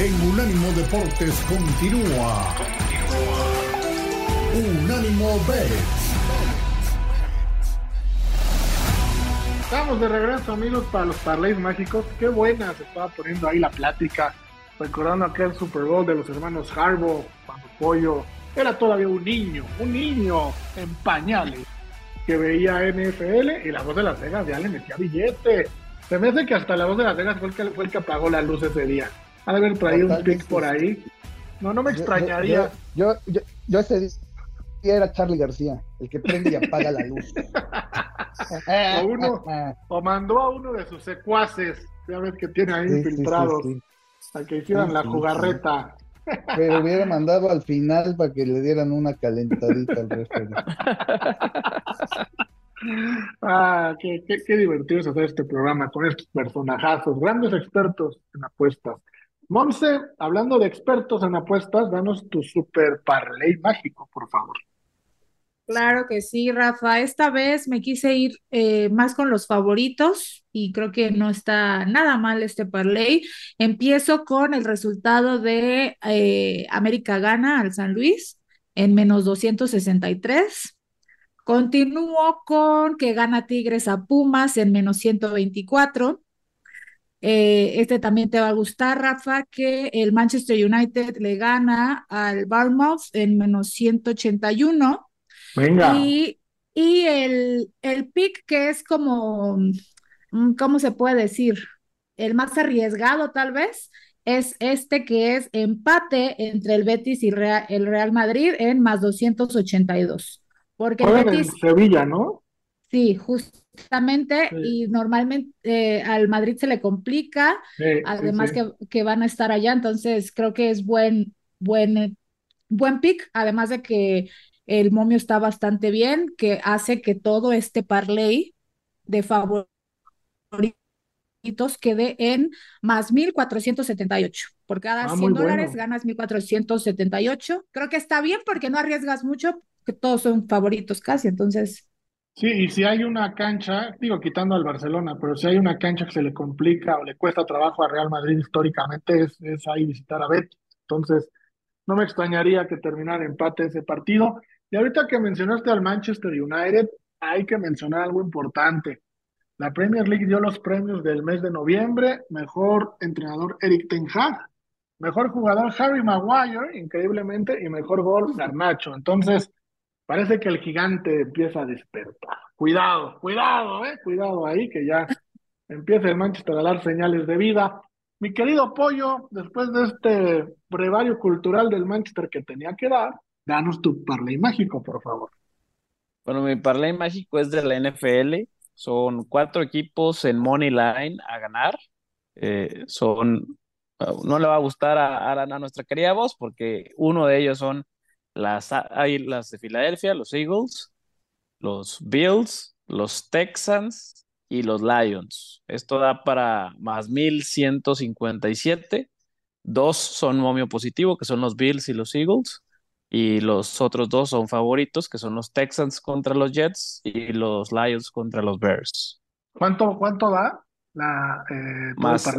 en Unánimo Deportes continúa. Unánimo Bets. Estamos de regreso, amigos, para los parlays mágicos. Qué buena se estaba poniendo ahí la plática, recordando aquel Super Bowl de los hermanos Harbaugh, cuando Pollo era todavía un niño, un niño en pañales, que veía NFL y la voz de Las Vegas ya le metía billete. Se me hace que hasta la voz de Las Vegas fue el que, fue el que apagó la luz ese día. Ha de haber traído un pick por ahí. No, no me extrañaría. Yo, yo, yo, ese día era Charlie García, el que prende y apaga la luz. o, uno, o mandó a uno de sus secuaces, ya ves que tiene ahí infiltrados, a que hicieran la jugarreta. Pero hubiera mandado al final para que le dieran una calentadita al resto. ah, qué, qué, qué, divertido es hacer este programa con estos personajazos, grandes expertos en apuestas. Monse, hablando de expertos en apuestas, danos tu super parlay mágico, por favor. Claro que sí, Rafa. Esta vez me quise ir eh, más con los favoritos y creo que no está nada mal este parlay. Empiezo con el resultado de eh, América gana al San Luis en menos 263. Continúo con que gana Tigres a Pumas en menos 124. Eh, este también te va a gustar, Rafa, que el Manchester United le gana al Bournemouth en menos 181. Venga. Y, y el, el pick que es como, mm, ¿cómo se puede decir? El más arriesgado tal vez, es este que es empate entre el Betis y Real, el Real Madrid en más 282. Porque el Betis... En Sevilla, ¿no? Sí, justamente, sí. y normalmente eh, al Madrid se le complica, Sí, además sí. Que, que van a estar allá, entonces creo que es buen, buen, buen pick, además de que el momio está bastante bien, que hace que todo este parlay de favoritos quede en más 1478. Por cada Ah, 100 muy dólares bueno. ganas 1478. Creo que está bien porque no arriesgas mucho, que todos son favoritos casi, entonces Sí, y si hay una cancha, digo quitando al Barcelona, pero si hay una cancha que se le complica o le cuesta trabajo a Real Madrid históricamente, es, es ahí visitar a Betis. Entonces, no me extrañaría que terminara empate ese partido. Y ahorita que mencionaste al Manchester United, hay que mencionar algo importante. La Premier League dio los premios del mes de noviembre, mejor entrenador Eric Ten Hag, mejor jugador Harry Maguire, increíblemente, y mejor gol Garnacho. Entonces, parece que el gigante empieza a despertar. Cuidado, cuidado, eh, cuidado ahí, que ya empieza el Manchester a dar señales de vida. Mi querido Pollo, después de este brevario cultural del Manchester que tenía que dar, danos tu parlay mágico, por favor. Bueno, mi parlay mágico es de la NFL. Son cuatro equipos en Money Line a ganar. Eh, son, no le va a gustar a, a, a nuestra querida voz porque uno de ellos son las Águilas de Filadelfia, los Eagles, los Bills, los Texans y los Lions. Esto da para más 1157. Dos son momio positivo, que son los Bills y los Eagles. Y los otros dos son favoritos, que son los Texans contra los Jets y los Lions contra los Bears. ¿Cuánto, cuánto da la eh, más?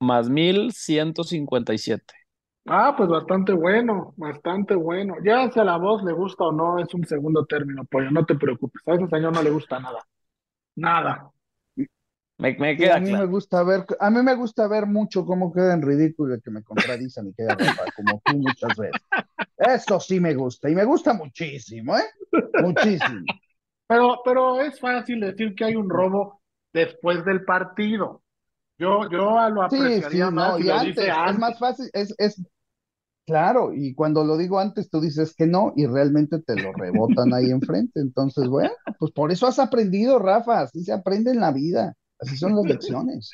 Más 1157. Ah, pues bastante bueno, bastante bueno. Ya si a la voz le gusta o no, es un segundo término, pollo, no te preocupes. A ese señor no le gusta nada. Nada. Me, me queda a mí claro. me gusta ver, a mí me gusta ver mucho cómo queda en ridículo que me contradicen y queda Rafa, como tú muchas veces. Eso sí me gusta, y me gusta muchísimo, ¿eh? Muchísimo. Pero, pero es fácil decir que hay un robo después del partido. Yo, yo lo apreciaría sí, sí, más no, si y lo antes, dice antes. es más fácil, es, es claro, y cuando lo digo antes tú dices que no, y realmente te lo rebotan ahí enfrente. Entonces, bueno, pues por eso has aprendido, Rafa, así se aprende en la vida, así son las lecciones.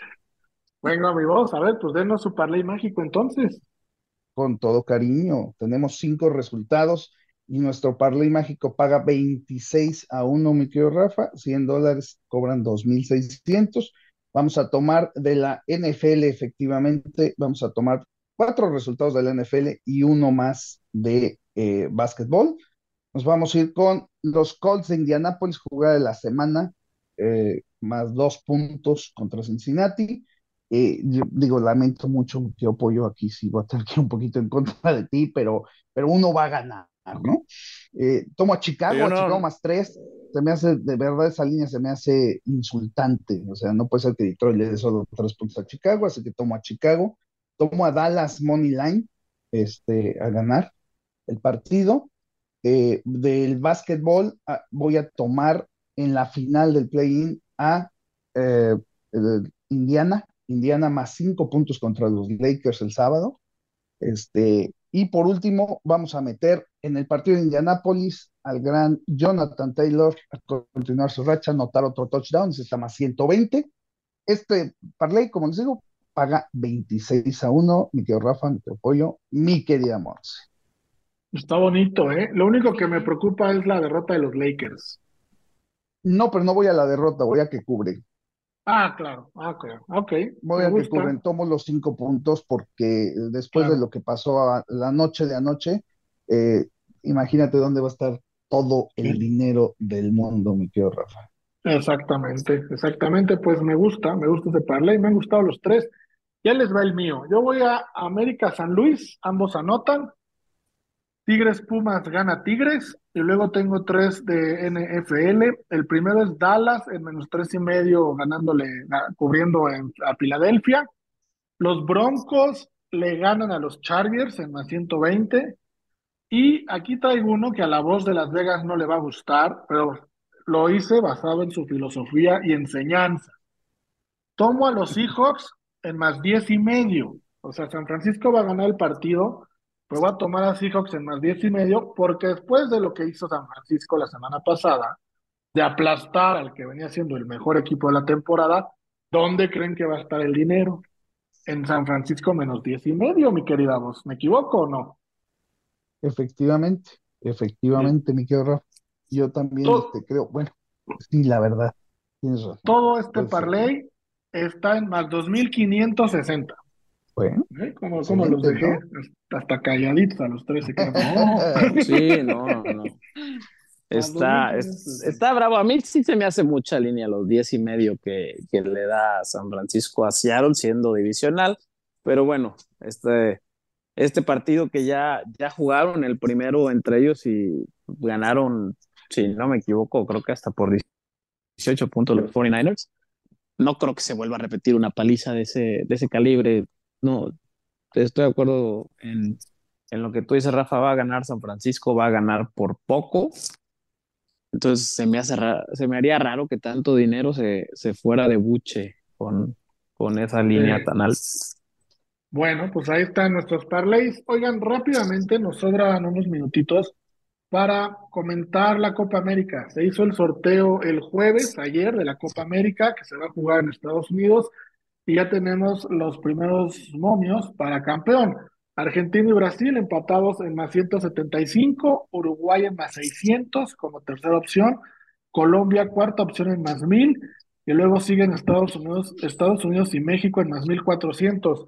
Venga, mi voz, a ver, pues denos su parlay mágico entonces. Con todo cariño, tenemos cinco resultados y nuestro parlay mágico paga 26 a 1, mi querido Rafa, 100 dólares cobran 2.600. Vamos a tomar de la NFL, efectivamente, vamos a tomar cuatro resultados de la NFL y uno más de eh, básquetbol. Nos vamos a ir con los Colts de Indianapolis, jugada de la semana, eh, más dos puntos contra Cincinnati. Eh, yo digo, lamento mucho que apoyo aquí, sí voy a estar aquí un poquito en contra de ti, pero, pero uno va a ganar, ¿no? Eh, tomo a Chicago, a Chicago más tres, se me hace, de verdad esa línea se me hace insultante, o sea, no puede ser que Detroit le dé solo tres puntos a Chicago, así que tomo a Chicago, tomo a Dallas Money Line, este, a ganar el partido. Eh, del básquetbol ah, voy a tomar en la final del play-in a eh, Indiana, Indiana más cinco puntos contra los Lakers el sábado. Este, y por último, vamos a meter en el partido de Indianápolis al gran Jonathan Taylor a continuar su racha, anotar otro touchdown, se está más 120. Este parlay, como les digo, paga 26 a 1. Mi querido Rafa, mi querido Pollo, mi querida Monse. Está bonito, ¿eh? Lo único que me preocupa es la derrota de los Lakers. No, pero no voy a la derrota, voy a que cubre. Ah, claro, ah, claro, ok. Voy a que cubren, tomo los cinco puntos porque después de lo que pasó la noche de anoche, eh, imagínate dónde va a estar todo el dinero del mundo, mi querido Rafa. Exactamente, exactamente, pues me gusta, me gusta ese parlay, me han gustado los tres. Ya les va el mío. Yo voy a América San Luis, ambos anotan. Tigres Pumas gana Tigres y luego tengo tres de NFL. El primero es Dallas en menos tres y medio ganándole, cubriendo a Filadelfia. Los Broncos le ganan a los Chargers en más 120. Y aquí traigo uno que a la voz de Las Vegas no le va a gustar, pero lo hice basado en su filosofía y enseñanza. Tomo a los Seahawks en más diez y medio. O sea, San Francisco va a ganar el partido pero voy a tomar a Seahawks en más 10 y medio, porque después de lo que hizo San Francisco la semana pasada, de aplastar al que venía siendo el mejor equipo de la temporada, ¿dónde creen que va a estar el dinero? En San Francisco menos 10 y medio, mi querida voz. ¿Me equivoco o no? Efectivamente, efectivamente, mi querido Yo también este, creo, bueno, sí, la verdad, tienes razón. Todo este parlay está en más 2.560. Bueno, ¿Eh? ¿Cómo, los dejé? Hasta calladitos a los tres. sí, no, no. Está, está bravo. A mí sí se me hace mucha línea los diez y medio que, que le da San Francisco a Seattle siendo divisional. Pero bueno, este, este partido que ya, ya jugaron el primero entre ellos y ganaron, si no me equivoco, creo que hasta por 18 puntos los 49ers. No creo que se vuelva a repetir una paliza de ese, de ese calibre no, estoy de acuerdo en, en lo que tú dices, Rafa, va a ganar San Francisco, va a ganar por poco. Entonces se me hace se me haría raro que tanto dinero se, se fuera de buche con, con esa línea tan alta. Bueno, pues ahí están nuestros parlays. Oigan, rápidamente nos sobran unos minutitos para comentar la Copa América. Se hizo el sorteo el jueves, ayer, de la Copa América, que se va a jugar en Estados Unidos y ya tenemos los primeros momios para campeón. Argentina y Brasil empatados en más 175, Uruguay en más 600 como tercera opción, Colombia cuarta opción en más 1000 y luego siguen Estados Unidos, Estados Unidos y México en más 1400.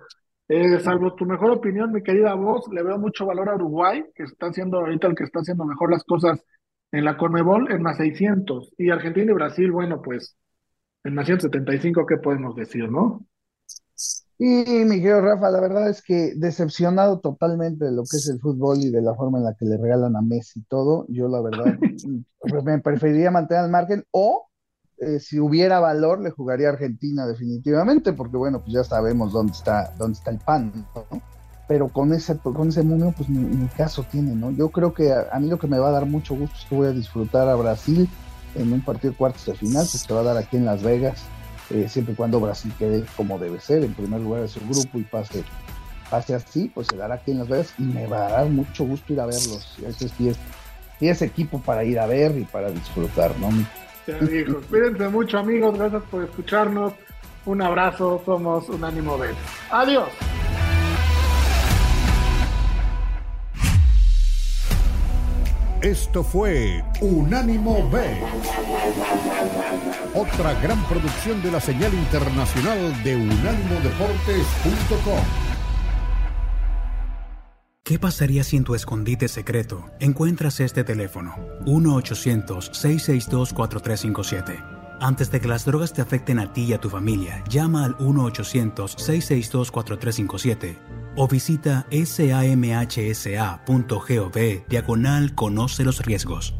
Eh, salvo tu mejor opinión, mi querida voz, le veo mucho valor a Uruguay, que está haciendo ahorita el que está haciendo mejor las cosas en la Conmebol en más 600. Y Argentina y Brasil, bueno, pues en más 175, ¿qué podemos decir, no? Y mi querido Rafa, la verdad es que decepcionado totalmente de lo que es el fútbol y de la forma en la que le regalan a Messi todo. Yo la verdad me preferiría mantener al margen o eh, si hubiera valor le jugaría a Argentina definitivamente, porque bueno, pues ya sabemos dónde está, dónde está el pan, ¿no? Pero con ese, con ese mundo, pues mi caso tiene, ¿no? Yo creo que a, mí lo que me va a dar mucho gusto es que voy a disfrutar a Brasil en un partido de cuartos de final, que se va a dar aquí en Las Vegas eh, siempre y cuando Brasil quede como debe ser, en primer lugar de su grupo y pase, pase así, pues se dará aquí en Las Vegas y me va a dar mucho gusto ir a verlos. Ese sí es, es equipo para ir a ver y para disfrutar, ¿no? Cuídense mucho, amigos. Gracias por escucharnos. Un abrazo. Somos un ánimo B. Adiós. Esto fue Unánimo B. Otra gran producción de la señal internacional de unánimodeportes.com. ¿Qué pasaría si en tu escondite secreto encuentras este teléfono? 1-800-662-4357 Antes de que las drogas te afecten a ti y a tu familia, llama al 1-800-662-4357 o visita samhsa.gov diagonal conoce los riesgos.